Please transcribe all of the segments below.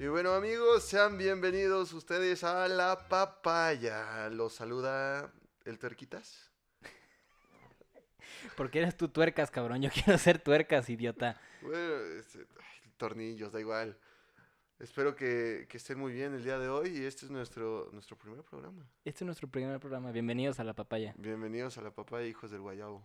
Y bueno amigos, sean bienvenidos ustedes a La Papaya. Los saluda el Tuerquitas. Porque eres tú tuercas, cabrón. Yo quiero ser tuercas, idiota. Bueno, este, ay, tornillos, da igual. Espero que, que estén muy bien el día de hoy y este es nuestro, nuestro primer programa. Este es nuestro primer programa. Bienvenidos a La Papaya. Bienvenidos a La Papaya, hijos del Guayabo.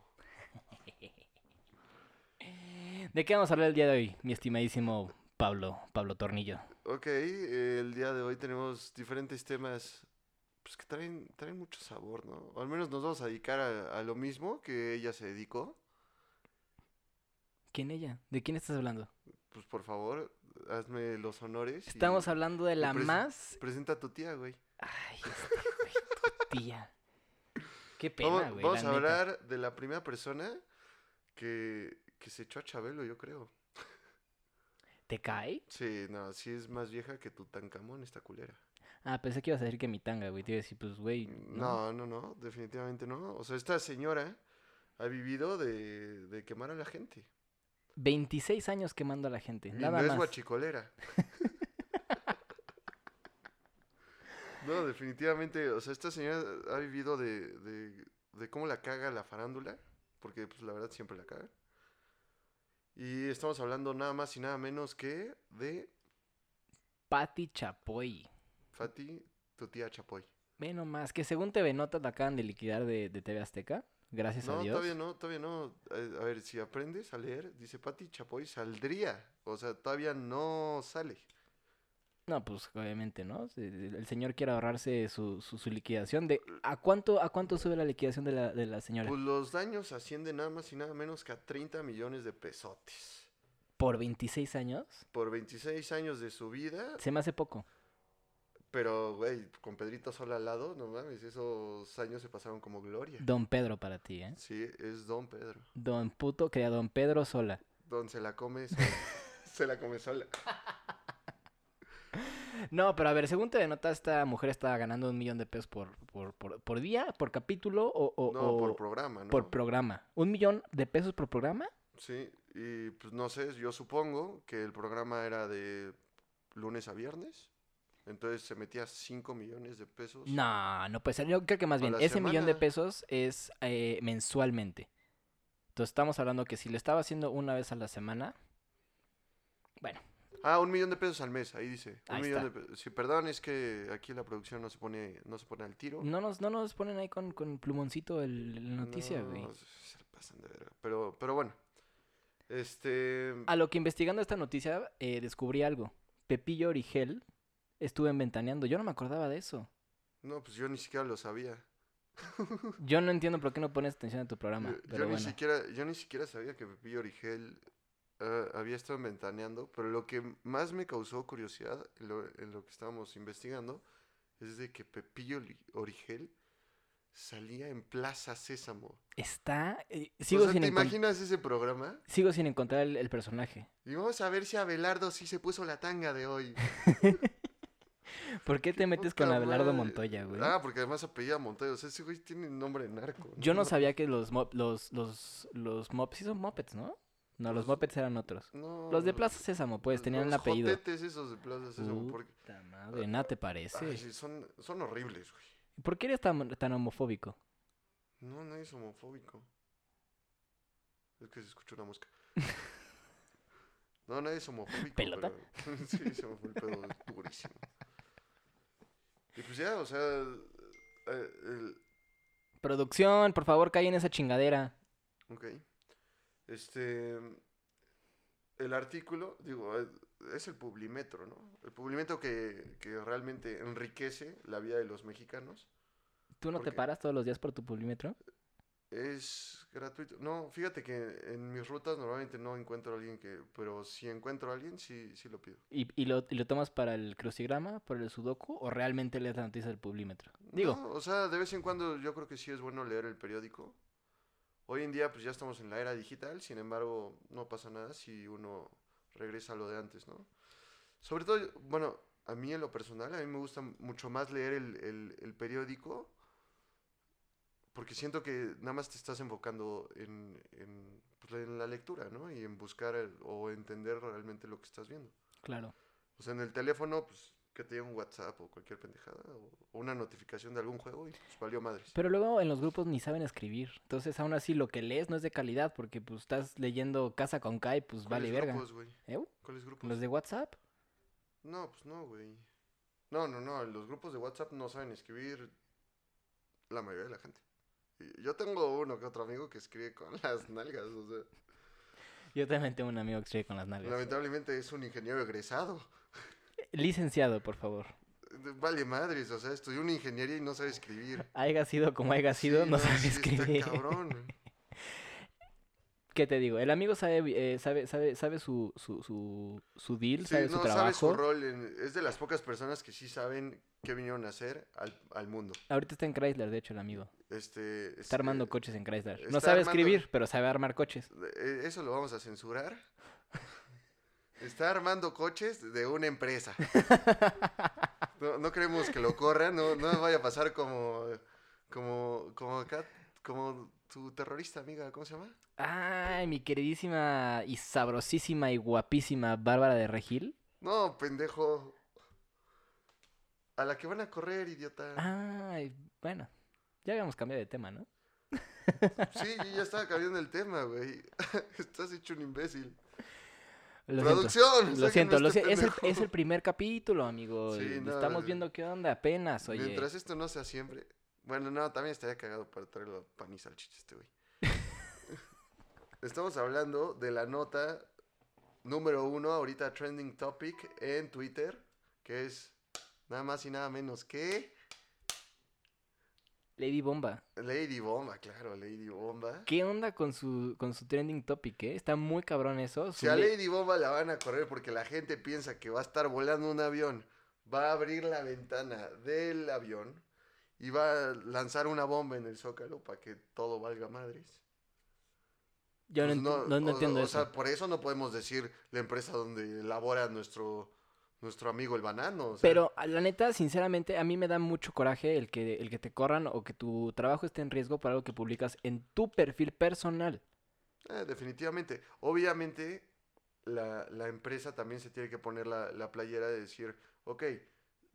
¿De qué vamos a hablar el día de hoy, mi estimadísimo Pablo, Pablo Tornillo? Ok, eh, el día de hoy tenemos diferentes temas pues, que traen, traen mucho sabor, ¿no? O al menos nos vamos a dedicar a, a lo mismo que ella se dedicó. ¿Quién ella? ¿De quién estás hablando? Pues por favor, hazme los honores. y Estamos hablando de la más... Presenta a tu tía, güey. Ay, este güey, tu tía. Qué pena, Vamos, güey. vamos a neta. hablar de la primera persona que, que se echó a Chabelo, yo creo. ¿Te cae? Sí, no, sí es más vieja que Tutankamón, esta culera. Ah, pensé que ibas a decir que mi tanga, güey. Te iba a decir, pues, güey. No, ¿no? no, no, definitivamente no. O sea, esta señora ha vivido de, de quemar a la gente. 26 años quemando a la gente. Y Nada no es más. guachicolera. no, definitivamente, o sea, esta señora ha vivido de, de, de cómo la caga la farándula, porque pues la verdad siempre la caga. Y estamos hablando nada más y nada menos que de Patti Chapoy. Fati, tu tía Chapoy. Ve nomás, que según TV Notas la acaban de liquidar de, de TV Azteca. Gracias No, a Dios. todavía no, todavía no. Eh, A ver, si aprendes a leer, dice Pati Chapoy saldría. O sea, todavía no sale. No, pues obviamente, ¿no? El señor quiere ahorrarse su, su, su liquidación. de ¿a cuánto, ¿A cuánto sube la liquidación de la, de la señora? Pues los daños ascienden nada más y nada menos que a 30 millones de pesotes. ¿Por 26 años? Por 26 años de su vida, Se me hace poco. pero, güey, con Pedrito Sola al lado, no mames, esos años se pasaron como gloria. Don Pedro para ti, ¿eh? Sí, es Don Pedro. Don puto que a Don Pedro sola. Don se la come sola. se la come sola. No, pero a ver, según TV Notas, esta mujer está ganando un millón de pesos por, por, por, por día, por capítulo o, o- No, o por programa, ¿no? por programa. ¿Un millón de pesos por programa? Sí, y pues no sé, yo supongo que el programa era de lunes a viernes. Entonces se metía 5 millones de pesos. No, no puede ser. Yo creo que más bien, ese millón de pesos es eh, mensualmente. Entonces estamos hablando que si lo estaba haciendo una vez a la semana, bueno, Ah, un millón de pesos al mes, ahí dice. Un Ahí millón está. de pesos. Sí, perdón, es que aquí la producción no se pone, no se pone al tiro. no nos, no nos ponen ahí con, con plumoncito el, la noticia, No, güey. Se le pasan de verga. Pero, pero bueno. Este. A lo que investigando esta noticia, eh, descubrí algo. Pepillo Origel estuve ventaneando. Yo no me acordaba de eso. No, pues yo ni siquiera lo sabía. Yo no entiendo por qué no pones atención a tu programa. Yo, ni siquiera, yo ni siquiera sabía que Pepillo Origel ah, había estado ventaneando. Pero lo que más me causó curiosidad en lo, en lo que estábamos investigando es de que Pepillo Origel salía en Plaza Sésamo. Está. eh, O sigo, sea, sin ¿te imaginas ese programa? sigo sin encontrar el, el personaje. Y vamos a ver si Abelardo sí se puso la tanga de hoy. ¿Por qué te metes con Abelardo madre. Montoya, güey? Ah, porque además apellida Montoya. O sea, ese güey tiene nombre narco. Yo no sabía que los los los los mopeds sí son mopeds, ¿no? No, los mopeds eran otros. No, Los de Plaza Sésamo, pues, tenían el los apellido. jotetes esos de Plaza Sésamo. Porque, Puta madre, nada te parece. ay, sí, son, son horribles, güey. ¿Por qué eres tan, tan homofóbico? No, nadie es homofóbico. Es que se escucha una mosca. No, nadie es homofóbico. ¿Pelota? pero- sí, se me fue el pedo durísimo. Y pues ya, o sea, eh, el, Producción, por favor, callen esa chingadera. Ok. Este. El artículo, digo, es el Publimetro, ¿no? El Publimetro que, que realmente enriquece la vida de los mexicanos. ¿Tú no ¿Por te paras todos los días por tu polímetro? Es gratuito. No, fíjate que en mis rutas normalmente no encuentro a alguien que. Pero si encuentro a alguien, sí, sí lo pido. ¿Y, y lo, y lo tomas para el crucigrama, por el sudoku, o realmente lees la noticia del polímetro? Digo, No, o sea, de vez en cuando yo creo que sí es bueno leer el periódico. Hoy en día, pues ya estamos en la era digital, sin embargo, no pasa nada si uno regresa a lo de antes, ¿no? Sobre todo, bueno, a mí en lo personal, a mí me gusta mucho más leer el, el- el periódico porque siento que nada más te estás enfocando en, en, pues, en la lectura, ¿no? Y en buscar el- o entender realmente lo que estás viendo. claro. O sea, en el teléfono, pues, que te llegue un WhatsApp o cualquier pendejada o, una notificación de algún juego y pues valió madres. Pero luego en los grupos ni saben escribir. Entonces, aún así, lo que lees no es de calidad porque pues estás leyendo Casa con Kai, pues vale ¿Cuáles verga. grupos, güey? ¿Eh? ¿Cuáles grupos? Los de WhatsApp. No, pues no, güey. No, no, no. Los grupos de WhatsApp no saben escribir la mayoría de la gente. Yo tengo uno que otro amigo que escribe con las nalgas. O sea, Yo también tengo un amigo que escribe con las nalgas. lamentablemente es un ingeniero egresado. Licenciado, por favor. Vale madres, o sea, estudió una ingeniería y no sabe escribir. Haiga sido como haya sido, Sí, no, sabe sí, está escribir. cabrón. ¿Qué te digo? El amigo sabe, eh, sabe, sabe, sabe su, su, su, su deal, Sí, sabe su no sabe trabajo. su rol. en- es de las pocas personas que sí saben qué vinieron a hacer al, al mundo. Ahorita está en Chrysler, de hecho, el amigo. Este, Está armando este, coches en Chrysler. No está sabe armando- escribir, pero sabe armar coches. Eh, Eso lo vamos a censurar. Está armando coches de una empresa. No, no queremos que lo corran, no, no vaya a pasar como, como, como acá, como tu terrorista amiga, ¿cómo se llama? Ay, mi queridísima y sabrosísima y guapísima Bárbara de Regil. No, pendejo. A la que van a correr, idiota. Ay, bueno, ya habíamos cambiado de tema, ¿no? Sí, yo ya estaba cambiando el tema, güey. Estás hecho un imbécil. Lo siento. Producción. Lo siento, lo este si- es, el, pendejo. es el primer capítulo, amigo. Sí, no, Estamos no, viendo qué onda apenas, oye. Mientras esto no sea siempre. Bueno, no, también estaría cagado para traerlo pan y salchicha este güey. Estamos hablando de la nota número uno, ahorita trending topic en Twitter, que es nada más y nada menos que Lady Bomba. Lady Bomba, claro, Lady Bomba. ¿Qué onda con su, con su trending topic, eh? Está muy cabrón eso. Si a Lady Bomba la van a correr porque la gente piensa que va a estar volando un avión, va a abrir la ventana del avión y va a lanzar una bomba en el zócalo para que todo valga madres. Yo no, Pues no- no o- entiendo o eso. sea, por eso no podemos decir la empresa donde elabora nuestro, nuestro amigo el banano. o sea, Pero a la neta, sinceramente, a mí me da mucho coraje el que, el que te corran o que tu trabajo esté en riesgo por algo que publicas en tu perfil personal. eh, definitivamente. Obviamente, la, la empresa también se tiene que poner la, la playera de decir, ok,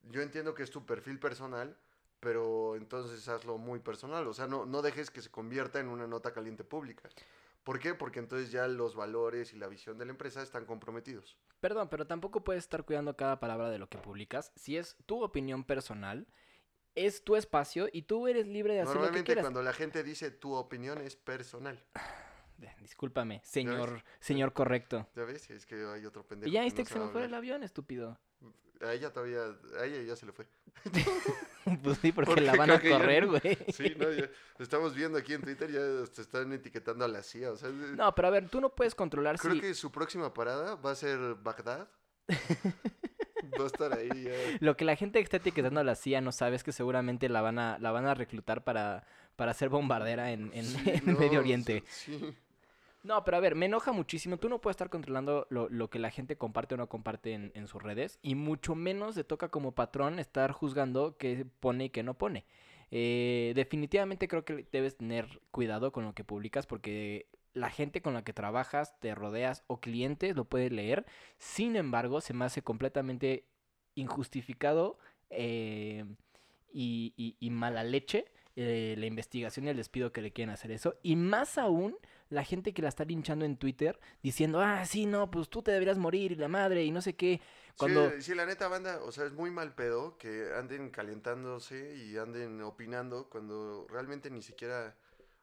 yo entiendo que es tu perfil personal, pero entonces hazlo muy personal. O sea, no, no dejes que se convierta en una nota caliente pública. ¿Por qué? Porque entonces ya los valores y la visión de la empresa están comprometidos. Perdón, pero tampoco puedes estar cuidando cada palabra de lo que publicas. Si es tu opinión personal, es tu espacio y tú eres libre de hacer lo que Normalmente quieras. cuando la gente dice tu opinión es personal. Discúlpame, señor, señor correcto. ¿Ya ves? Es que hay otro pendejo. Y ya que viste no que se me fue el avión, estúpido. A ella todavía, a ella ya se le fue. Pues sí, porque Porque la van a creo correr, güey. Sí, no, ya estamos viendo aquí en Twitter, ya te están etiquetando a la CIA. O sea, No, pero a ver, tú no puedes controlar creo si... que su próxima parada va a ser Bagdad. va a estar ahí ya. Lo que la gente que está etiquetando a la CIA no sabe es que seguramente la van a, la van a reclutar para, para ser bombardera en, en- Sí, en no, Medio o Oriente. sea, sí. No, pero a ver, me enoja muchísimo. Tú no puedes estar controlando lo, lo que la gente comparte o no comparte en, en sus redes. Y mucho menos te toca como patrón estar juzgando qué pone y qué no pone. Eh, definitivamente creo que debes tener cuidado con lo que publicas porque la gente con la que trabajas, te rodeas o clientes lo puede leer. Sin embargo, se me hace completamente injustificado eh, y, y- y mala leche eh, la investigación y el despido que le quieren hacer eso. Y más aún la gente que la está linchando en Twitter diciendo, ah, sí, no, pues tú te deberías morir y la madre y no sé qué. Cuando... Sí, sí, la neta banda, o sea, es muy mal pedo que anden calentándose y anden opinando cuando realmente ni siquiera,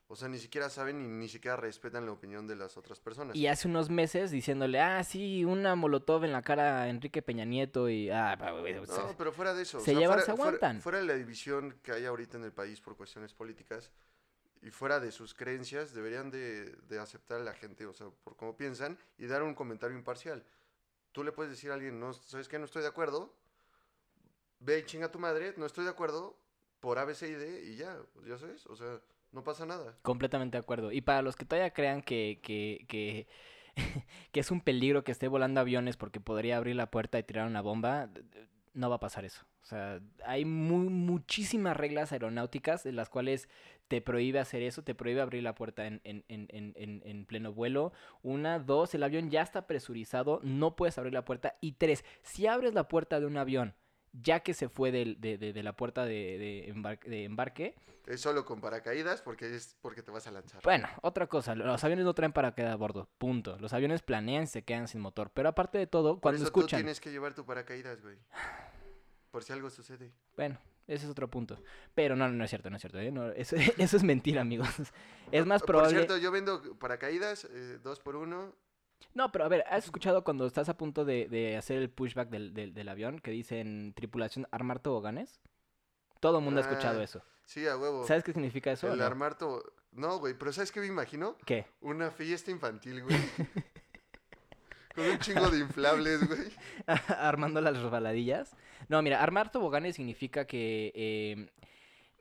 o sea, ni siquiera saben y ni siquiera respetan la opinión de las otras personas. Y hace unos meses diciéndole, ah, sí, una molotov en la cara a Enrique Peña Nieto y... Ah, No, pero fuera de eso. o se sea, llevan, fuera, se aguantan. Fuera, de la división que hay ahorita en el país por cuestiones políticas y fuera de sus creencias, deberían de, de aceptar a la gente, o sea, por cómo piensan y dar un comentario imparcial. Tú le puedes decir a alguien, no, ¿sabes qué? No estoy de acuerdo. Ve y chinga a tu madre, no estoy de acuerdo por A, B, C y D y ya, ya sabes, o sea, no pasa nada. Completamente de acuerdo. Y para los que todavía crean que, que, que, que es un peligro que esté volando aviones porque podría abrir la puerta y tirar una bomba, no va a pasar eso. O sea, hay mu- muchísimas reglas aeronáuticas de las cuales te prohíbe hacer eso, te prohíbe abrir la puerta en, en, en, en, en- en pleno vuelo. Una, dos, el avión ya está presurizado, no puedes abrir la puerta. Y tres, si abres la puerta de un avión, ya que se fue de, de- de la puerta de, de embar- de embarque, Es solo con paracaídas porque es porque te vas a lanzar. bueno, otra cosa, los aviones no traen paracaídas a bordo, punto. Los aviones planean y se quedan sin motor. Pero aparte de todo, Por cuando eso escuchan... tú tienes que llevar tu paracaídas, güey. Por si algo sucede. Bueno, ese es otro punto. Pero no, no es cierto, no es cierto. ¿eh? No, eso, eso es mentira, amigos. Es más Por probable... cierto, yo vendo paracaídas, eh, dos por uno. No, pero a ver, ¿has escuchado cuando estás a punto de, de hacer el pushback del, del, del avión que dicen tripulación armar toboganes? Todo el mundo ha escuchado Ah, eso. Sí, a huevo. ¿Sabes qué significa eso? El no? armar to- No, güey, pero ¿sabes qué me imagino? ¿Qué? Una fiesta infantil, güey. Con un chingo de inflables, güey. Armando las resbaladillas. No, mira, armar toboganes significa que eh,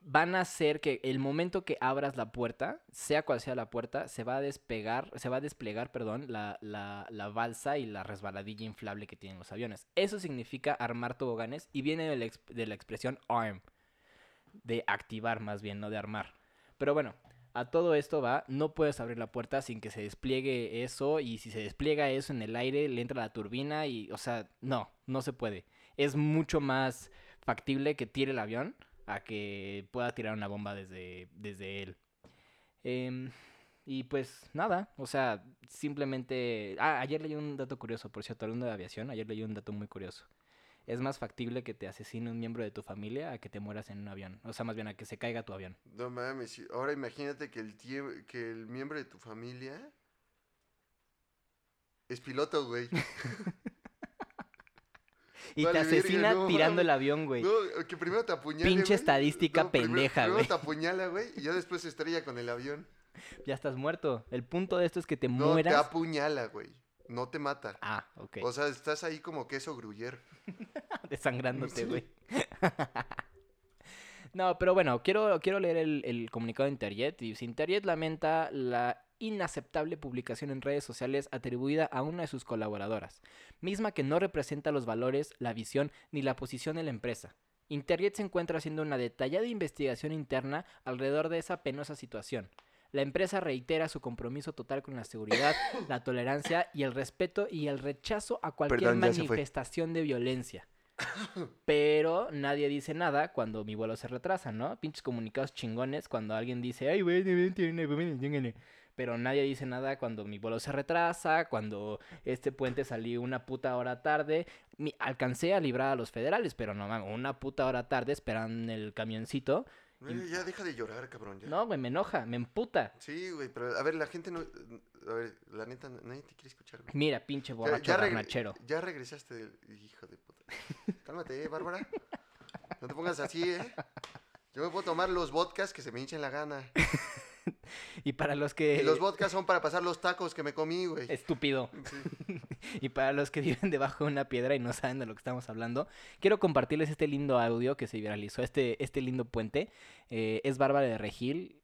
van a hacer que el momento que abras la puerta, sea cual sea la puerta, se va a despegar, se va a desplegar, perdón, la, la, la balsa y la resbaladilla inflable que tienen los aviones. Eso significa armar toboganes y viene de la, de la expresión arm, de activar más bien, no de armar. Pero bueno, a todo esto va, no puedes abrir la puerta sin que se despliegue eso y si se despliega eso en el aire le entra la turbina y, o sea, no, no se puede. Es mucho más factible que tire el avión a que pueda tirar una bomba desde, desde él. Em, y pues nada, o sea, simplemente... Ah, ayer leí un dato curioso, por cierto, hablando de aviación, ayer leí un dato muy curioso. Es más factible que te asesine un miembro de tu familia a que te mueras en un avión. O sea, más bien a que se caiga tu avión. No mames. Ahora imagínate que el, tie- que el miembro de tu familia es piloto, güey. Y Vale, te verga, asesina no tirando el avión, güey. No, que primero te apuñala. Pinche estadística pendeja, güey. Primero te apuñala, güey, y ya después se estrella con el avión. Ya estás muerto. El punto de esto es que te No, te mueras. apuñala, güey. No te mata. Ah, ok. O sea, estás ahí como queso gruyer. Desangrándote, güey. No, pero bueno, quiero, quiero leer el, el comunicado de Interjet. Y Interjet lamenta la inaceptable publicación en redes sociales atribuida a una de sus colaboradoras, misma que no representa los valores, la visión ni la posición de la empresa. Interjet se encuentra haciendo una detallada investigación interna alrededor de esa penosa situación. La empresa reitera su compromiso total con la seguridad, la tolerancia y el respeto y el rechazo a cualquier Perdón, manifestación de violencia. Pero nadie dice nada cuando mi vuelo se retrasa, ¿no? Pinches comunicados chingones cuando alguien dice, ay, güey, pero nadie dice nada cuando mi vuelo se retrasa, cuando este puente salí una puta hora tarde. Mi- alcancé a librar a los federales, pero no mames, una puta hora tarde esperan el camioncito. Güey, ya deja de llorar, cabrón. Ya. No, güey, me enoja, me emputa. Sí, güey, pero a ver, la gente no. A ver, la neta, nadie te quiere escuchar, güey. Mira, pinche Ya- borracho ya, garnachero. ya regresaste del. Hijo de. Cálmate, eh, Bárbara. No te pongas así, ¿eh? Yo me puedo tomar los vodkas que se me hinchen la gana. Y para los que... Y los vodkas son para pasar los tacos que me comí, güey. Estúpido. Sí. Y para los que viven debajo de una piedra y no saben de lo que estamos hablando, quiero compartirles este lindo audio que se viralizó, este, este lindo puente. Eh, es Bárbara de Regil.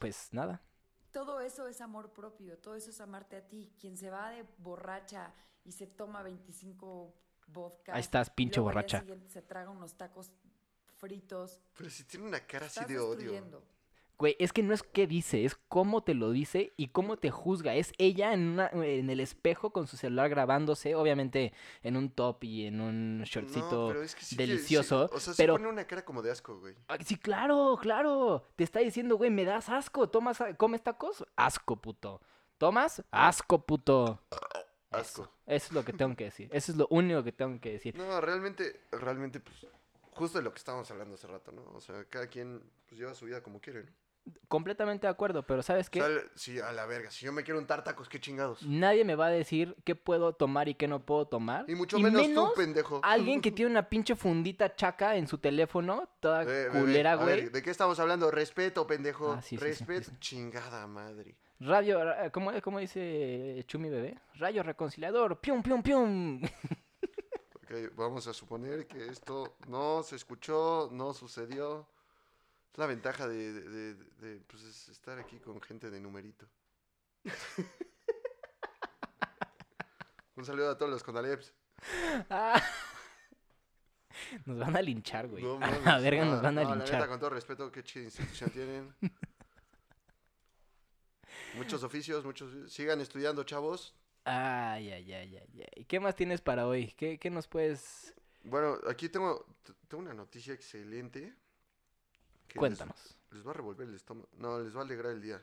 Pues nada. Todo eso es amor propio, todo eso es amarte a ti. Quien se va de borracha y se toma 25 Ahí estás, pinche luego borracha. siguiente se traga unos tacos fritos. Pero si tiene una cara así de odio. Güey, es que no es qué dice, es cómo te lo dice y cómo te juzga. Es ella en, una, en el espejo con su celular grabándose, obviamente en un top y en un shortcito. No, pero es que sí que- sí, delicioso, o sea, pero- se pone una cara como de asco, güey. Ah, Sí, claro, claro. Te está diciendo, güey, me das asco. ¿Tomas, comes tacos? Asco, puto. ¿Tomas? Asco, puto. Asco. Eso, eso es lo que tengo que decir. Eso es lo único que tengo que decir. No, realmente, realmente, pues, justo de lo que estábamos hablando hace rato, ¿no? O sea, cada quien pues, lleva su vida como quiere, ¿no? Completamente de acuerdo, pero ¿sabes qué? O sea, sí, a la verga. Si yo me quiero untar tacos, qué chingados. Nadie me va a decir qué puedo tomar y qué no puedo tomar. Y mucho menos, tú, pendejo. alguien que tiene una pinche fundita chaca en su teléfono, toda Eh, culera, güey. ¿De qué estamos hablando? Respeto, pendejo. Ah, sí, sí, sí, Respeto, sí. chingada madre. Radio, ra- ¿cómo, cómo dice Chumi Bebé? Rayo reconciliador, pium, pium, pium. Ok, vamos a suponer que esto no se escuchó, no sucedió. Es la ventaja de, de- de- de, pues, es estar aquí con gente de numerito. Un saludo a todos los Conaleps. Ah. Nos van a linchar, güey. No a la verga no, nos van a no, la linchar. neta, con todo respeto, qué chida institución tienen. Muchos oficios, muchos... Sigan estudiando, chavos. Ay, ay, ay, ay, ay. ¿Qué más tienes para hoy? ¿Qué, qué nos puedes...? Bueno, aquí tengo, tengo una noticia excelente. que Cuéntanos. Les, va a revolver el estómago. No, les va a alegrar el día.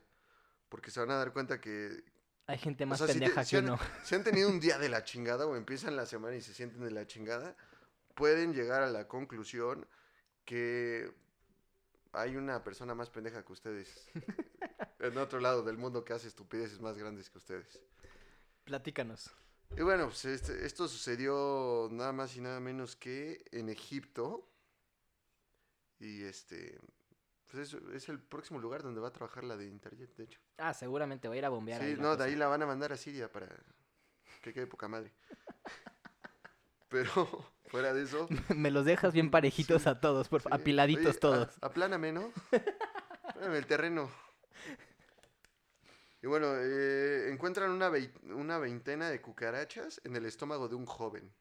Porque se van a dar cuenta que... Hay gente o más sea, si te- pendeja si que han- uno. Si han tenido un día de la chingada o empiezan la semana y se sienten de la chingada, pueden llegar a la conclusión que hay una persona más pendeja que ustedes en otro lado del mundo que hace estupideces más grandes que ustedes. Platícanos. Y bueno, pues este- esto sucedió nada más y nada menos que en Egipto. Y este, pues es, es el próximo lugar donde va a trabajar la de Interjet, de hecho. Ah, seguramente va a ir a bombear. Sí, ahí no, de ahí la van a mandar a Siria para que quede poca madre. Pero fuera de eso, Me los dejas bien parejitos a todos, por sí. apiladitos Oye, a- todos. apláname, ¿no? Apláname el terreno. Y bueno, eh, encuentran una, vei- una veintena de cucarachas en el estómago de un joven.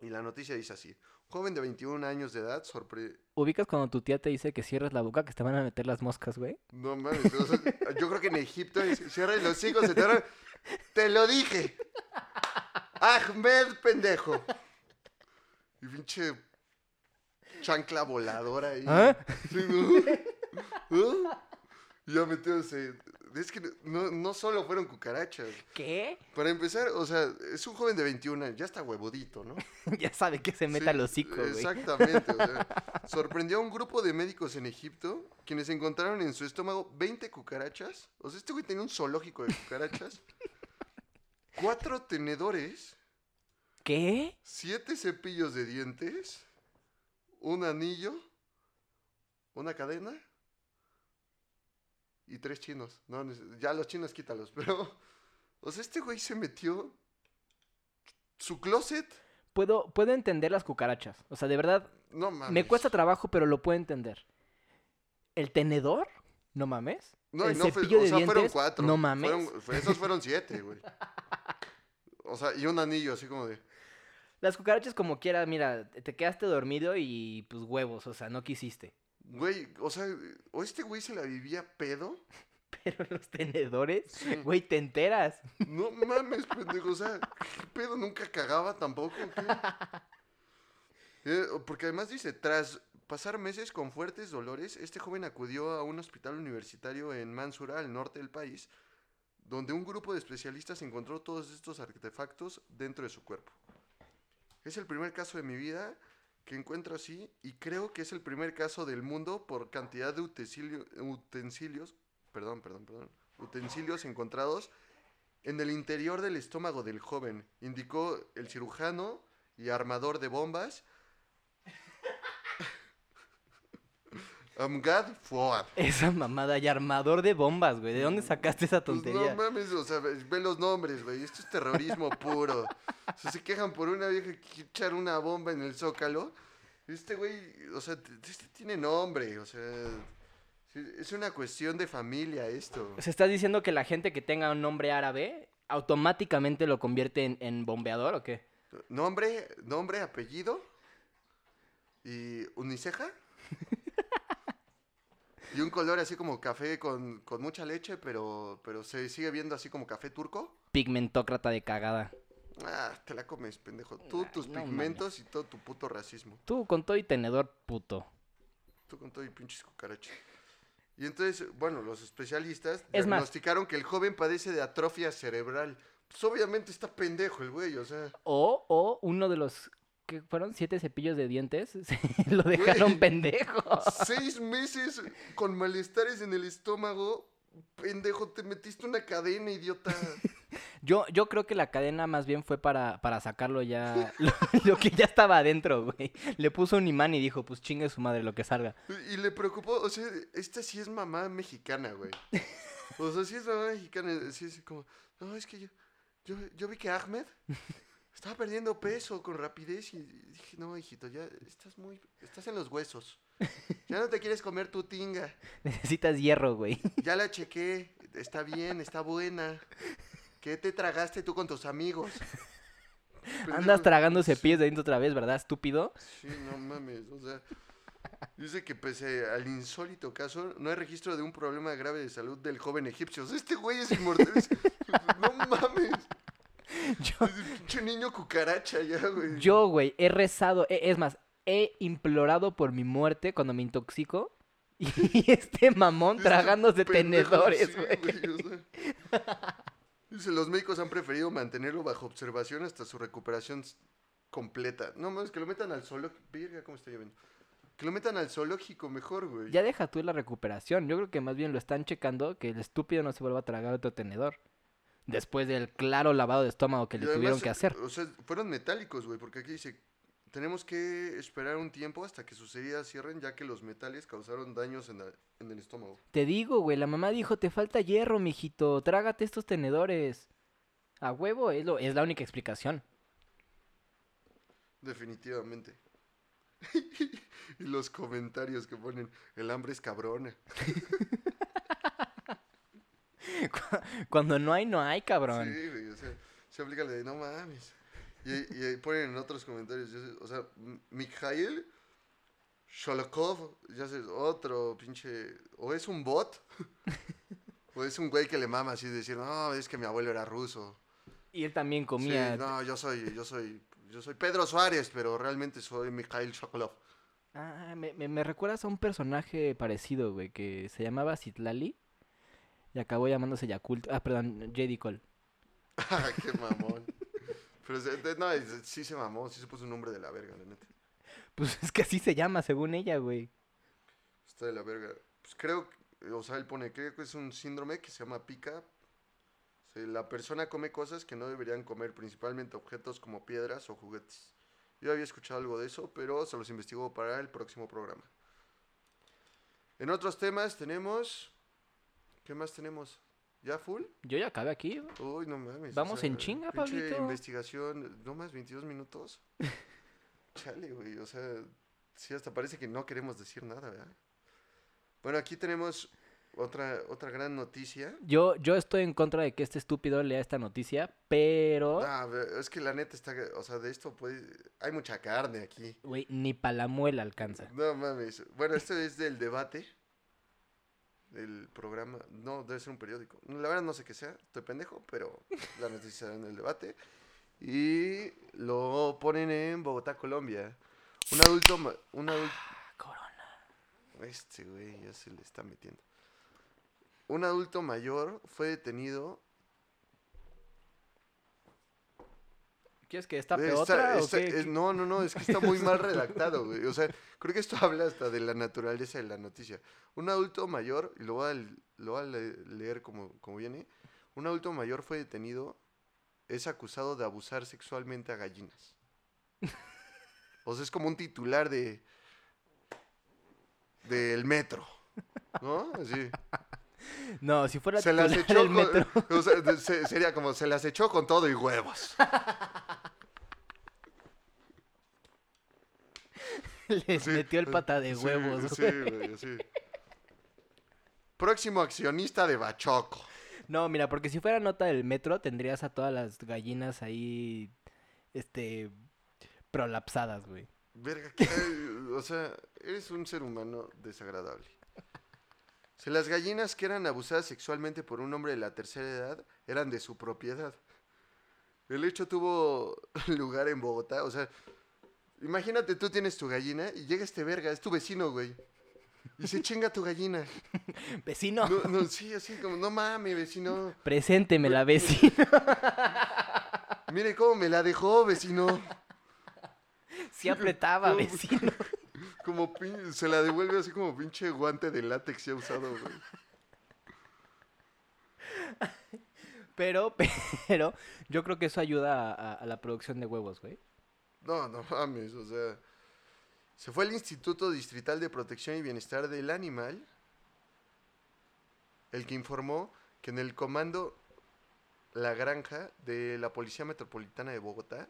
Y la noticia dice así. Joven de 21 años de edad sorpre... ¿Ubicas cuando tu tía te dice que cierres la boca que te van a meter las moscas, güey? No mames, o sea, yo creo que en Egipto es, cierren los hijos, se Te lo dije. Ahmed, pendejo. Y pinche chancla voladora ahí. ¿Ah? Sí, ¿no? ¿Ah? Y Ya metiéndose. Es que no, no solo fueron cucarachas. ¿Qué? Para empezar, o sea, es un joven de 21 años, ya está huevudito, ¿no? ya sabe que se meta Sí, al hocico, güey. Exactamente. o sea, sorprendió a un grupo de médicos en Egipto quienes encontraron en su estómago 20 cucarachas. O sea, este güey tenía un zoológico de cucarachas. cuatro tenedores, ¿Qué? siete cepillos de dientes, un anillo, una cadena y tres chinos. No, ya los chinos quítalos, pero... O sea, este güey se metió su closet. Puedo, puedo entender las cucarachas. O sea, de verdad, No mames. me cuesta trabajo, pero lo puedo entender. ¿El tenedor? No mames. No, y ¿El no fue- cepillo o de sea, fueron dientes? cuatro. No mames. Fueron- esos fueron siete, güey. O sea, y un anillo así como de. Las cucarachas como quiera, mira, te quedaste dormido y pues huevos, o sea, no quisiste. Güey, o sea, o este güey se la vivía pedo. Pero los tenedores, Sí. güey, te enteras. No mames, pendejo. O sea, ¿qué pedo nunca cagaba tampoco? Eh, porque además dice, tras pasar meses con fuertes dolores, este joven acudió a un hospital universitario en Mansura, al norte del país, donde un grupo de especialistas encontró todos estos artefactos dentro de su cuerpo. Es el primer caso de mi vida que encuentro así y creo que es el primer caso del mundo por cantidad de utensilio- utensilios, perdón, perdón, perdón, utensilios encontrados en el interior del estómago del joven, indicó el cirujano y armador de bombas. Amgad Fuad. Esa mamada y armador de bombas, güey. ¿De dónde sacaste esa Pues tontería? no mames, o sea, ve los nombres, güey. Esto es terrorismo puro. O sea, se quejan por una vieja que echar una bomba en el zócalo. Este güey, o sea, este tiene nombre, o sea. Es una cuestión de familia esto. ¿Se estás diciendo que la gente que tenga un nombre árabe automáticamente lo convierte en, en bombeador o qué? Nombre, nombre, apellido. Y uniceja. y un color así como café con, con mucha leche, pero, pero se sigue viendo así como café turco. Pigmentócrata de cagada. Ah, te la comes, pendejo. Tú, Ay, tus no pigmentos y todo tu puto racismo. Tú con todo y tenedor puto. Tú con todo y pinches cucarachas. Y entonces, bueno, los especialistas Es más- diagnosticaron que el joven padece de atrofia cerebral. Pues obviamente está pendejo el güey, o sea. O, o uno de los que fueron siete cepillos de dientes lo dejaron pendejo. Seis meses con malestares en el estómago. Pendejo, te metiste una cadena, idiota. Yo, yo creo que la cadena más bien fue para, para sacarlo ya, lo, lo que ya estaba adentro, güey. Le puso un imán y dijo, pues chingue su madre lo que salga. Y le preocupó, o sea, esta sí es mamá mexicana, güey. O sea, sí es mamá mexicana. Sí es como, no, es que yo, yo, yo vi que Ahmed estaba perdiendo peso con rapidez y dije, no, hijito, ya estás muy, estás en los huesos. Ya no te quieres comer tu tinga. Necesitas hierro, güey. Ya la chequé, está bien, está buena. ¿Qué te tragaste tú con tus amigos? Andas Pendejo. tragando cepillos de dientes otra vez, ¿verdad, estúpido? Sí, no mames, o sea. Dice que pese al insólito caso, no hay registro de un problema grave de salud del joven egipcio. O sea, este güey es inmortal. no mames. Yo, pinche niño cucaracha ya, güey. yo, güey, he rezado, e- es más, he implorado por mi muerte cuando me intoxico. Y este mamón Este tragándose tenedores, sí, güey. o sea. Dice, los médicos han preferido mantenerlo bajo observación hasta su recuperación completa. No mames, que lo metan al zoológico. Verga, cómo está lloviendo. Que lo metan al zoológico mejor, güey. Ya deja tú la recuperación. Yo creo que más bien lo están checando que el estúpido no se vuelva a tragar otro tenedor. Después del claro lavado de estómago que Y le además, tuvieron que hacer. O sea, fueron metálicos, güey, porque aquí dice, tenemos que esperar un tiempo hasta que sus heridas cierren, ya que los metales causaron daños en, la- en el estómago. Te digo, güey, la mamá dijo, te falta hierro, mijito, trágate estos tenedores. A huevo, es, lo, es la única explicación. Definitivamente. y los comentarios que ponen, el hambre es cabrona. Cuando no hay, no hay, cabrón. Sí, güey, o sea, se aplica la de no mames. Y, y ahí ponen en otros comentarios, ya sé, o sea, Mikhail Sholokov, ya sé, otro pinche, o es un bot, o es un güey que le mama así, decir, no, es que mi abuelo era ruso. Y él también Sí, comía. no, yo soy, yo soy, yo soy Pedro Suárez, pero realmente soy Mikhail Shokolov. Ah, me, me, me recuerdas a un personaje parecido, güey, que se llamaba Citlali y acabó llamándose Yakult. Ah, perdón, JD Cole. Ah, qué mamón. Pero no, sí se mamó, sí se puso un nombre de la verga, la neta. Pues es que así se llama, según ella, güey. Está de la verga. Pues creo, o sea, él pone, creo que es un síndrome que se llama pica. O sea, la persona come cosas que no deberían comer, principalmente objetos como piedras o juguetes. Yo había escuchado algo de eso, pero se los investigo para el próximo programa. En otros temas tenemos... ¿Qué más tenemos? ¿Ya full? Yo ya acabé aquí. Uy, no mames. o Vamos sea, en chinga, Pablito. investigación, no más 22 minutos. Chale, güey, o sea, sí, hasta parece que no queremos decir nada, ¿verdad? Bueno, aquí tenemos otra, otra gran noticia. Yo, yo estoy en contra de que este estúpido lea esta noticia, pero, Ah, es que la neta está, o sea, de esto puede, hay mucha carne aquí. güey, ni pa' la muela alcanza. No mames. Bueno, esto es del debate del programa. No, debe ser un periódico. La verdad no sé qué sea, estoy pendejo, pero la noticia en el debate. Y lo ponen en Bogotá, Colombia. Un adulto, un adulto, Corona. este güey ya se le está metiendo. Un adulto mayor fue detenido. ¿Quieres que estape Está- otra o está- qué? es- no, no, no, es que está muy mal redactado, güey. O sea, creo que esto habla hasta de la naturaleza de la noticia. Un adulto mayor, y lo voy a, lo voy a le- leer como, como viene. Un adulto mayor fue detenido, es acusado de abusar sexualmente a gallinas. O sea, es como un titular de. del metro. ¿No? Así. No, si fuera Se las echó del metro. con, o sea, se- sería como se las echó con todo y huevos. Les Sí, metió el eh, pata de huevos, Sí, güey. güey, sí. Próximo accionista de Bachoco. No, mira, porque si fuera nota del metro, tendrías a todas las gallinas ahí, este, prolapsadas, güey. Verga, ¿qué o sea, eres un ser humano desagradable. Si las gallinas que eran abusadas sexualmente por un hombre de la tercera edad eran de su propiedad. El hecho tuvo lugar en Bogotá, o sea, imagínate tú tienes tu gallina y llega este verga, es tu vecino, güey. Y se chinga tu gallina. Vecino, No, no, sí, así como, no mames, vecino. presénteme la vecina. Mire cómo me la dejó, vecino. Sí apretaba, No, vecino. Como pin- se la devuelve así como pinche guante de látex ya usado, güey. Pero, pero, yo creo que eso ayuda a, a- a la producción de huevos, güey. No, no mames, o sea. Se fue al Instituto Distrital de Protección y Bienestar del Animal, el que informó que en el comando La Granja de la Policía Metropolitana de Bogotá,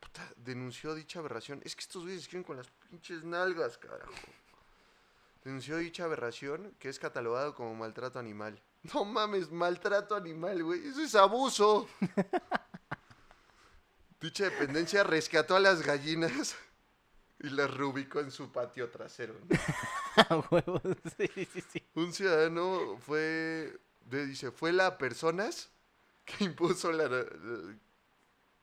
puta, denunció dicha aberración. Es que estos güeyes escriben con las pinches nalgas, carajo. Denunció dicha aberración que es catalogado como maltrato animal. No mames, maltrato animal, güey. Eso es abuso. Dicha dependencia rescató a las gallinas y las reubicó en su patio trasero. ¿no? A huevos. Sí, sí, sí. Un ciudadano fue, de- dice, fue la personas que impuso la, la-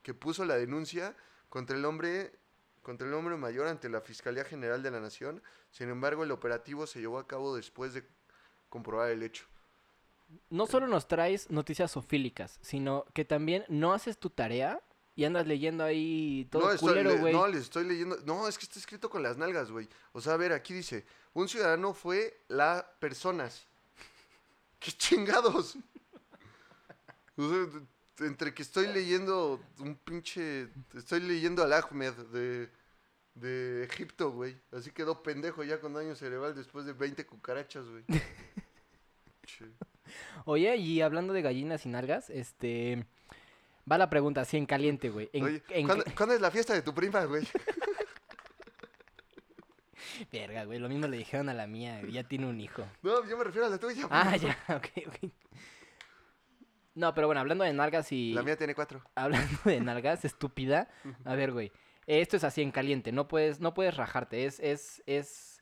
que puso la denuncia contra el hombre contra el hombre mayor ante la Fiscalía General de la Nación. Sin embargo, el operativo se llevó a cabo después de comprobar el hecho. No solo nos traes noticias sofílicas, sino que también no haces tu tarea y andas leyendo ahí todo no, estoy culero, le- güey. no, les estoy leyendo. No, es que está escrito con las nalgas, güey. O sea, a ver, aquí dice: un ciudadano fue la personas. ¡Qué chingados! O sea, t- entre que estoy leyendo un pinche. Estoy leyendo al Ahmed de, de Egipto, güey. Así quedó pendejo ya con daño cerebral después de 20 cucarachas, güey. Oye, y hablando de gallinas y nalgas, este... Va la pregunta, así en caliente, güey. En, Oye, en- ¿cuándo, cuándo es la fiesta de tu prima, güey? Verga, güey, lo mismo le dijeron a la mía, ya tiene un hijo. No, yo me refiero a la tuya. Ah, ya, ok, ok. No, pero bueno, hablando de nalgas y... La mía tiene cuatro. Hablando de nalgas, estúpida. A ver, güey. Esto es así en caliente. No puedes, no puedes rajarte. Es, es, es.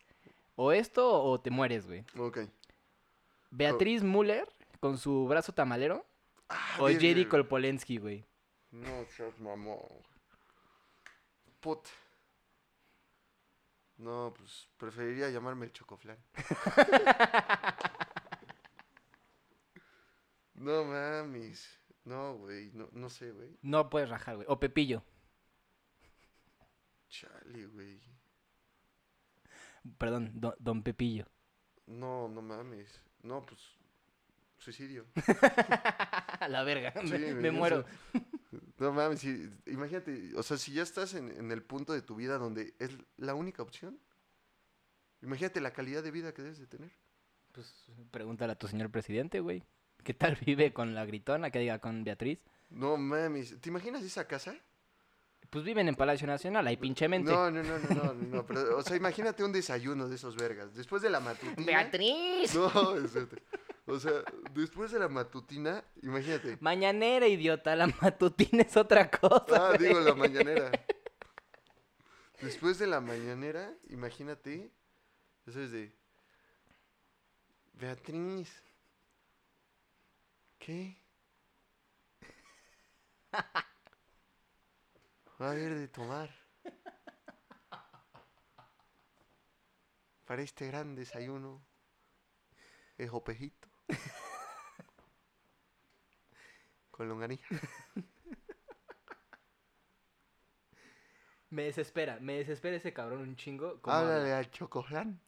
O esto o te mueres, güey. Ok. Beatriz Müller con su brazo tamalero. Ah, O verga, Jerry. Kolpolensky, güey. No seas mamón. güey. Put. No, pues preferiría llamarme el chocoflán. no mames. No, güey. No, no sé, güey. No puedes rajar, güey. O Pepillo. Chale, güey. Perdón, don, don Pepillo. No, no mames. No, pues. Suicidio. A la verga. Sí, me, muero. No mames, si- imagínate, o sea, si ya estás en, en el punto de tu vida donde es la única opción, imagínate la calidad de vida que debes de tener. Pues pregúntale a tu señor presidente, güey. ¿Qué tal vive con la gritona? Que diga con Beatriz. No mames, ¿te imaginas esa casa? Pues viven en Palacio Nacional, ahí pinchemente. No, no, no, no, no, no, no, pero, o sea, imagínate un desayuno de esos vergas. Después de la matutina. ¡Beatriz! No. O sea, después de la matutina, imagínate. Mañanera, idiota. La matutina es otra cosa. Ah, digo la mañanera. Después de la mañanera, imagínate, eso es de Beatriz. ¿Qué? Va a haber de tomar. Para este gran desayuno, es opejito. Con longaniza. Me desespera, me desespera ese cabrón un chingo. como Háblale habla. al chocoflán.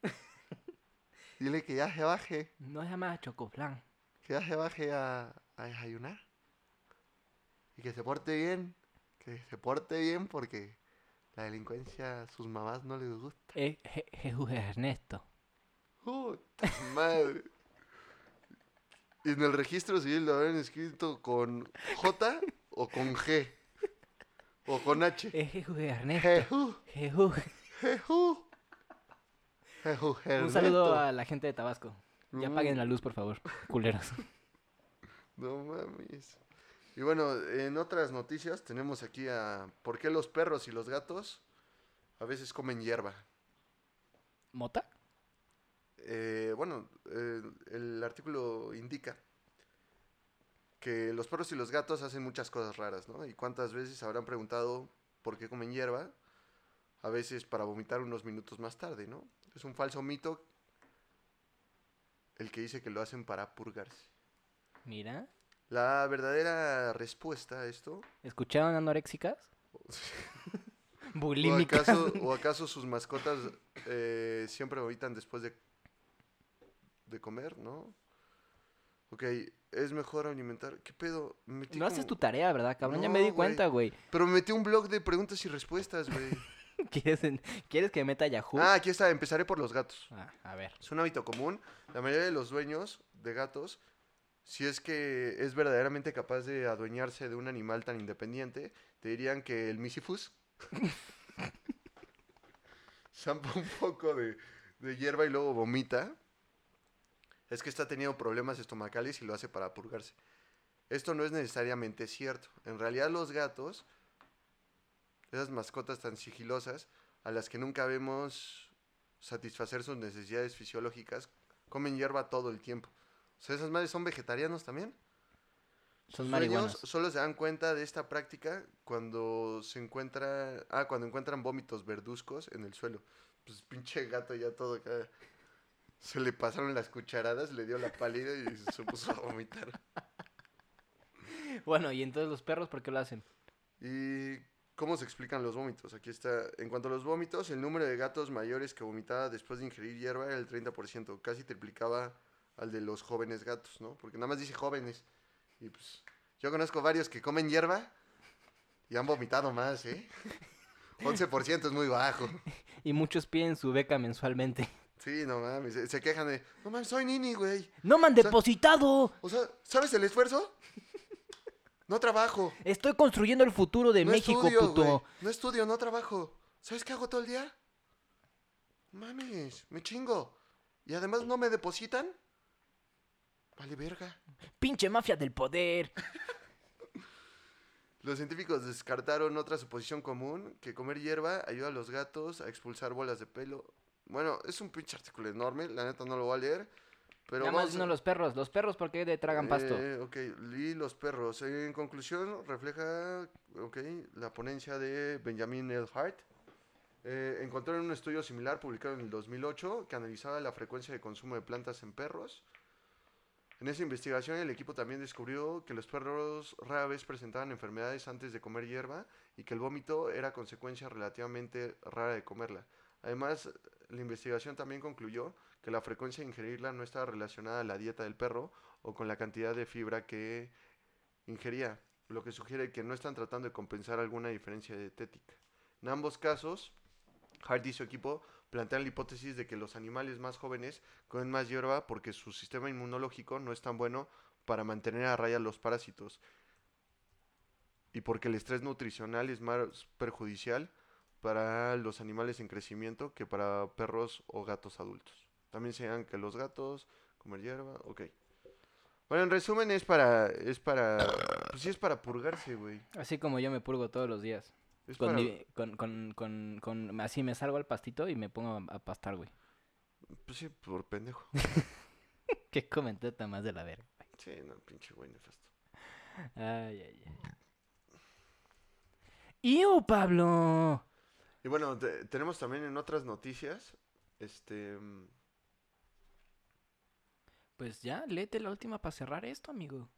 Dile que ya se baje, No se llama Chocoflan. que ya se baje a, a desayunar. Y que se porte bien, que se porte bien porque la delincuencia a sus mamás no les gusta. Es Je- Jesús Ernesto. Puta madre. Y en el registro civil lo habían escrito con J o con G. O con H. Es Jesús Ernesto. Jesús, Jesús. Jesús. Jesús Un saludo Ernesto. a la gente de Tabasco. Ya Mm. apaguen la luz, por favor. Culeros. No mames. Y bueno, en otras noticias tenemos aquí a por qué los perros y los gatos a veces comen hierba. ¿Mota? Eh, bueno, eh, el artículo indica que los perros y los gatos hacen muchas cosas raras, ¿no? Y cuántas veces habrán preguntado por qué comen hierba, a veces para vomitar unos minutos más tarde, ¿no? Es un falso mito el que dice que lo hacen para purgarse. Mira. La verdadera respuesta a esto ¿Escucharon anoréxicas? ¿O Bulímicas. acaso, o acaso sus mascotas eh, siempre vomitan después de, de comer, no? Ok, es mejor alimentar. ¿Qué pedo? Me metí No haces tu tarea, ¿verdad, cabrón? ya me di güey. cuenta, güey. Pero me metí un blog de preguntas y respuestas, güey. ¿Quieres, en- ¿Quieres que meta Yahoo? ah, aquí está. Empezaré por los gatos. Ah, a ver. Es un hábito común. La mayoría de los dueños de gatos, si es que es verdaderamente capaz de adueñarse de un animal tan independiente, te dirían que el misifus zampa un poco de, de hierba y luego vomita. Es que está teniendo problemas estomacales y lo hace para purgarse. Esto no es necesariamente cierto. En realidad los gatos, esas mascotas tan sigilosas, a las que nunca vemos satisfacer sus necesidades fisiológicas, comen hierba todo el tiempo. O sea, esas madres son vegetarianos también. Son marihuanos. solo se dan cuenta de esta práctica cuando se encuentra, ah, cuando encuentran vómitos verduzcos en el suelo. Pues pinche gato ya todo acá. Se le pasaron las cucharadas, le dio la pálida y se puso a vomitar. Bueno, y entonces los perros, ¿por qué lo hacen? ¿Y cómo se explican los vómitos? Aquí está. En cuanto a los vómitos, el número de gatos mayores que vomitaba después de ingerir hierba era el 30%. Casi triplicaba al de los jóvenes gatos, ¿no? Porque nada más dice jóvenes. Y pues yo conozco varios que comen hierba y han vomitado más, ¿eh? 11% es muy bajo. Y muchos piden su beca mensualmente. Sí, no mames. Se, se quejan de, no mames, soy nini, güey. ¡No me han sea- depositado! O sea, ¿sabes el esfuerzo? No trabajo. Estoy construyendo el futuro de no México, estudio, puto. No estudio, no trabajo. ¿Sabes qué hago todo el día? Mames, me chingo. Y además no me depositan. Vale, verga. Pinche mafia del poder. Los científicos descartaron otra suposición común, que comer hierba ayuda a los gatos a expulsar bolas de pelo. Bueno, es un pinche artículo enorme, la neta no lo voy a leer. Pero Nada más a- no los perros. Los perros, ¿por qué de tragan pasto? Eh, ok, y los perros. En conclusión, refleja ok, la ponencia de Benjamin L. Hart. Eh, encontraron un estudio similar publicado en el 2008 que analizaba la frecuencia de consumo de plantas en perros. En esa investigación el equipo también descubrió que los perros rara vez presentaban enfermedades antes de comer hierba y que el vómito era consecuencia relativamente rara de comerla. Además, la investigación también concluyó que la frecuencia de ingerirla no estaba relacionada a la dieta del perro o con la cantidad de fibra que ingería, lo que sugiere que no están tratando de compensar alguna diferencia dietética. En ambos casos, Hart y su equipo plantean la hipótesis de que los animales más jóvenes comen más hierba porque su sistema inmunológico no es tan bueno para mantener a raya los parásitos y porque el estrés nutricional es más perjudicial para los animales en crecimiento que para perros o gatos adultos. También se dan que los gatos comer hierba, ok. Bueno, en resumen es para, es para, pues sí es para purgarse, güey. Así como yo me purgo todos los días. Es Con, para, mi- con, con, con, con- así me salgo al pastito y me pongo a, pastar, güey. pues sí, por pendejo. Qué comenté más de la verga. Sí, no, pinche güey nefasto. Ay, ay, ay. ¡Iu, Pablo! Y bueno, te- tenemos también en otras noticias, este, mm, Pues ya, léete la última para cerrar esto, amigo.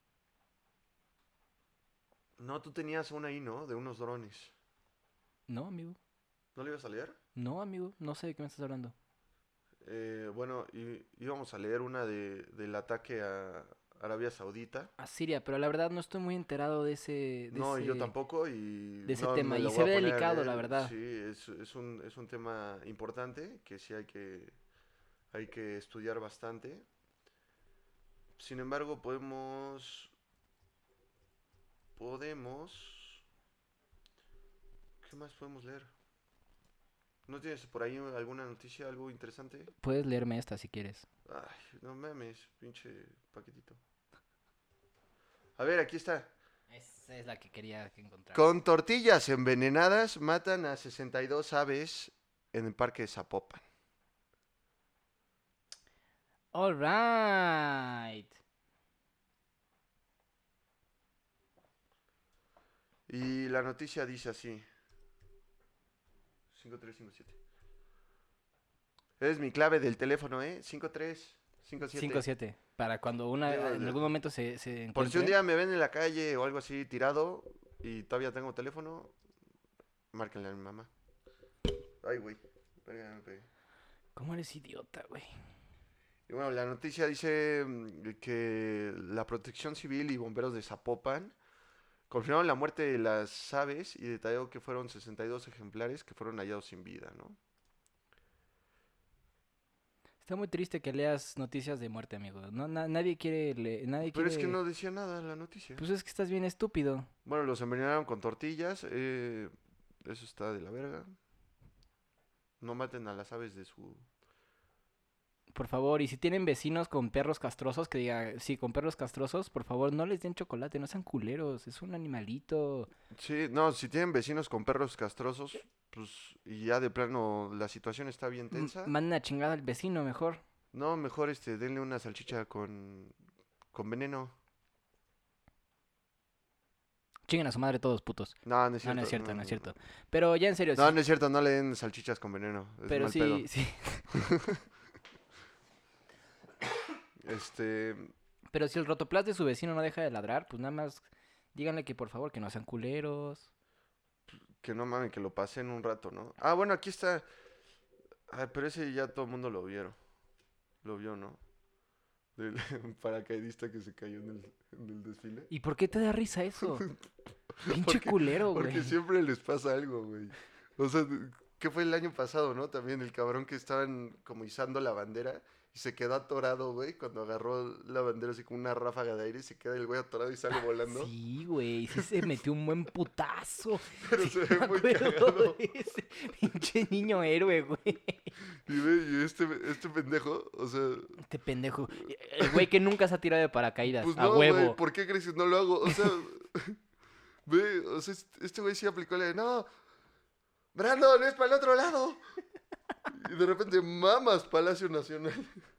no, tú tenías una ahí, ¿no? De unos drones. No, amigo. ¿No le ibas a leer? No, amigo. No sé de qué me estás hablando. Eh, bueno, y, íbamos a leer una de, del ataque a Arabia Saudita. A Siria, pero la verdad no estoy muy enterado de ese... de No, y yo ese- tampoco. Y de ese no, tema, y se ve poner delicado, la verdad. Sí, es, es, un, es un tema importante que sí hay que, hay que estudiar bastante. Sin embargo, podemos... Podemos... ¿Qué más podemos leer? ¿No tienes por ahí alguna noticia, algo interesante? Puedes leerme esta si quieres. Ay, no mames, pinche paquetito. A ver, aquí está. Esa es la que quería que encontrar. Con tortillas envenenadas matan a 62 aves en el parque de Zapopan. All right. Y la noticia dice así. 5357. Es mi clave del teléfono, ¿eh? 5357. 5-7. Para cuando una Ya, en algún momento se, se Por si un día me ven en la calle o algo así tirado y todavía tengo teléfono, márquenle a mi mamá. Ay, güey. ¿Cómo eres idiota, güey? Y bueno, la noticia dice mm, que la protección civil y bomberos de Zapopan confirmaron la muerte de las aves y detalló que fueron 62 ejemplares que fueron hallados sin vida, ¿no? Está muy triste que leas noticias de muerte, amigo. No, na- nadie quiere le- nadie Pero es que no decía nada la noticia. Pues es que estás bien estúpido. Bueno, los envenenaron con tortillas. eh, eso está de la verga. No maten a las aves de su... Por favor, y si tienen vecinos con perros castrosos, que diga, sí, con perros castrosos, por favor, no les den chocolate, no sean culeros, es un animalito. Sí, no, si tienen vecinos con perros castrosos, Pues, y ya de plano la situación está bien tensa. Manden a chingada al vecino mejor. No, mejor este, denle una salchicha con, con veneno. Chinguen a su madre todos putos. No, no es No, cierto. no es cierto, no es cierto. Pero ya en serio, No, sí. no es cierto, no le den salchichas con veneno. Es pero mal sí, pedo. sí. Este, Pero si el rotoplas de su vecino no deja de ladrar, pues nada más díganle que por favor que no sean culeros. Que no mames, que lo pasen un rato, ¿no? Ah, bueno, aquí está. Ah, pero ese ya todo el mundo lo vieron. Lo vio, ¿no? Del paracaidista que se cayó en el, en el desfile. ¿Y por qué te da risa eso? Pinche Porque- culero, güey. Porque siempre les pasa algo, güey. O sea, ¿qué fue el año pasado, no? También el cabrón que estaban como izando la bandera y se quedó atorado, güey, cuando agarró la bandera así como una ráfaga de aire y se queda el güey atorado y sale volando. Sí, güey, sí se metió un buen putazo. Pero Sí, se ve muy cagado. ese pinche niño héroe, güey. Y ve, y este, este pendejo, o sea, Este pendejo. El güey que nunca se ha tirado de paracaídas. pues a no, güey, huevo. ¿por qué crees que no lo hago? O sea, ve, o sea, este- este güey sí aplicó la de, no, Brandon, es para el otro lado. Y de repente, mamas, Palacio Nacional.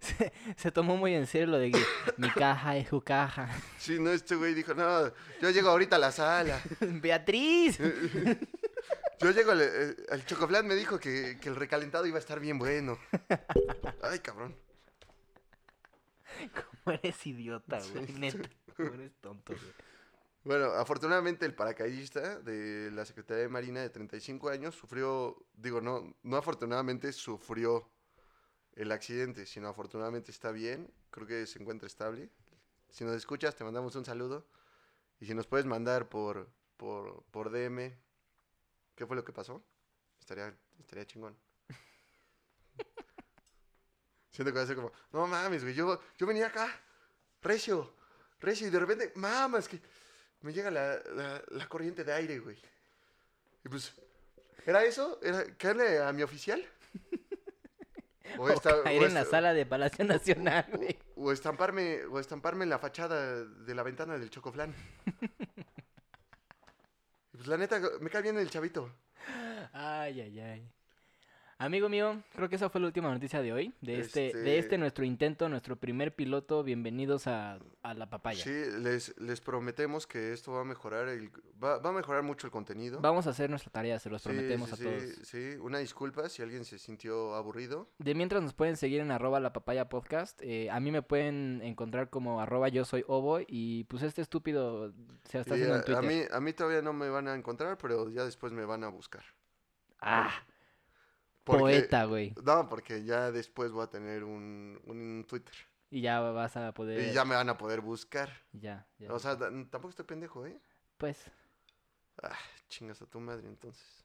Se, se tomó muy en serio lo de que mi caja es su caja. Sí, no, este güey dijo, no, yo llego ahorita a la sala. Beatriz. Yo llego, al, eh, al Chocoflan me dijo que, que el recalentado iba a estar bien bueno. Ay, cabrón. ¿Cómo eres idiota, güey? Sí. Neta. ¿Cómo eres tonto, güey? Bueno, afortunadamente el paracaidista de la Secretaría de Marina de 35 años sufrió, digo, no, no afortunadamente sufrió el accidente, sino afortunadamente está bien, creo que se encuentra estable. Si nos escuchas, te mandamos un saludo. Y si nos puedes mandar por, por, por DM, ¿qué fue lo que pasó? Estaría, estaría chingón. Siento que va a ser como, no mames, güey, yo, yo venía acá, recio, recio, y de repente, mamas, que me llega la, la, la corriente de aire, güey. Y pues, ¿era eso? ¿Era caerle a mi oficial? O esta- caer o en la sala de Palacio Nacional, o- güey. o estamparme, o estamparme en la fachada de la ventana del chocoflán. Y pues la neta, me cae bien el chavito. Ay, ay, ay. Amigo mío, creo que esa fue la última noticia de hoy. De este, de Este- este nuestro intento, nuestro primer piloto. Bienvenidos a, a la papaya. Sí, les, les prometemos que esto va a mejorar el, va, va a mejorar mucho el contenido. Vamos a hacer nuestra tarea, se los Sí, prometemos sí, a sí, todos. Sí, una disculpa si alguien se sintió aburrido. De mientras nos pueden seguir en arroba la papaya podcast. eh, a mí me pueden encontrar como arroba yo soy obo. Y pues este estúpido se está haciendo en Twitter. a mí, a mí todavía no me van a encontrar, pero ya después me van a buscar. Ah, Porque- poeta, güey. No, porque ya después voy a tener un, un Twitter. Y ya vas a poder... Y ya me van a poder buscar. Ya, ya. O sea, tampoco estoy pendejo, ¿eh? Pues... Ah, chingas a tu madre, entonces.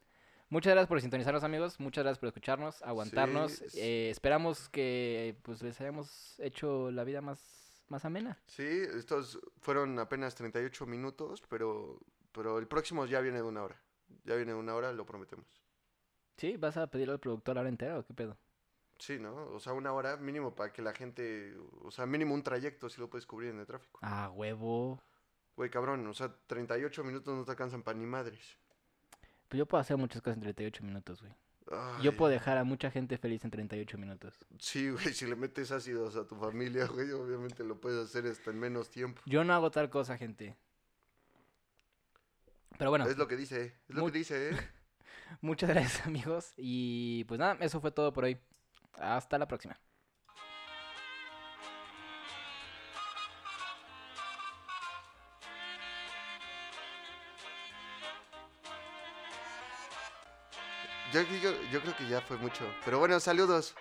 Muchas gracias por sintonizarnos, amigos. Muchas gracias por escucharnos, aguantarnos. Sí, Eh, esperamos que pues les hayamos hecho la vida más, más amena. Sí, estos fueron apenas 38 minutos, pero, pero el próximo ya viene de una hora. Ya viene de una hora, lo prometemos. ¿Sí? ¿Vas a pedirle al productor la hora entera o qué pedo? Sí, ¿no? O sea, una hora mínimo para que la gente, o sea, mínimo un trayecto si lo puedes cubrir en el tráfico. Ah, huevo. Güey, cabrón, o sea, 38 minutos no te alcanzan para ni madres. Pues yo puedo hacer muchas cosas en 38 minutos, güey. Ay, Yo puedo dejar a mucha gente feliz en 38 minutos. Sí, güey, si le metes ácidos a tu familia, güey, obviamente lo puedes hacer hasta en menos tiempo. Yo no hago tal cosa, gente. Pero bueno, Es lo que dice, es lo Muy- que dice, ¿eh? Muchas gracias, amigos. Y pues nada, eso fue todo por hoy. Hasta la próxima. Yo, digo- yo creo que ya fue mucho. Pero bueno, saludos.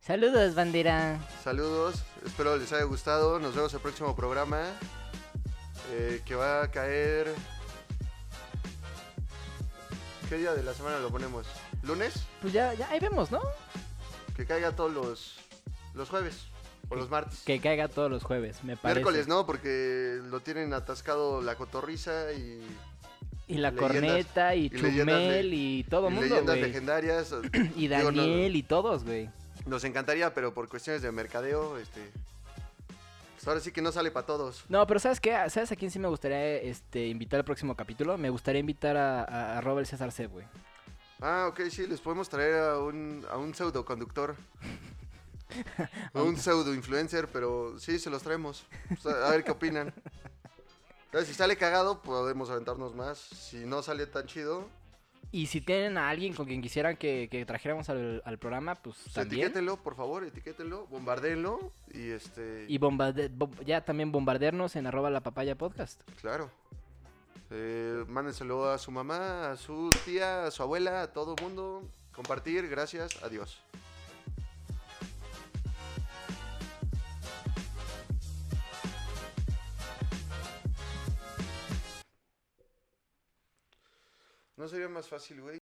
Saludos, bandera. Saludos, espero les haya gustado. Nos vemos el próximo programa. eh, que va a caer. ¿Qué día de la semana lo ponemos? ¿Lunes? Pues ya, ya, ahí vemos, ¿no? Que caiga todos los, los jueves o los martes. Que caiga todos los jueves, me parece. Miércoles no, porque lo tienen atascado la cotorriza y, Y la Leyendas- corneta, y, y Chumel, le- y todo y mundo, leyendas güey. legendarias. Y Digo, no- Daniel, y todos, güey. Nos encantaría, pero por cuestiones de mercadeo, este. Ahora sí que no sale para todos. No, pero ¿sabes qué? ¿Sabes a quién sí me gustaría este, invitar al próximo capítulo? Me gustaría invitar a, Robert César C, güey. Ah, ok, sí, les podemos traer a un, a un pseudo conductor. a un pseudo influencer, pero sí, se los traemos. Pues, a, a ver qué opinan. Entonces, si sale cagado, podemos aventarnos más. Si no sale tan chido, Y si tienen a alguien con quien quisieran que, que trajéramos al, al programa, pues pues también. etiquétenlo, por favor, etiquétenlo, bombardeenlo y este... Y bombarde- bom- ya también bombardearnos en arroba la papaya podcast. Claro. Eh, mándenselo a su mamá, a su tía, a su abuela, a todo mundo. Compartir, gracias, adiós. ¿No sería más fácil, güey?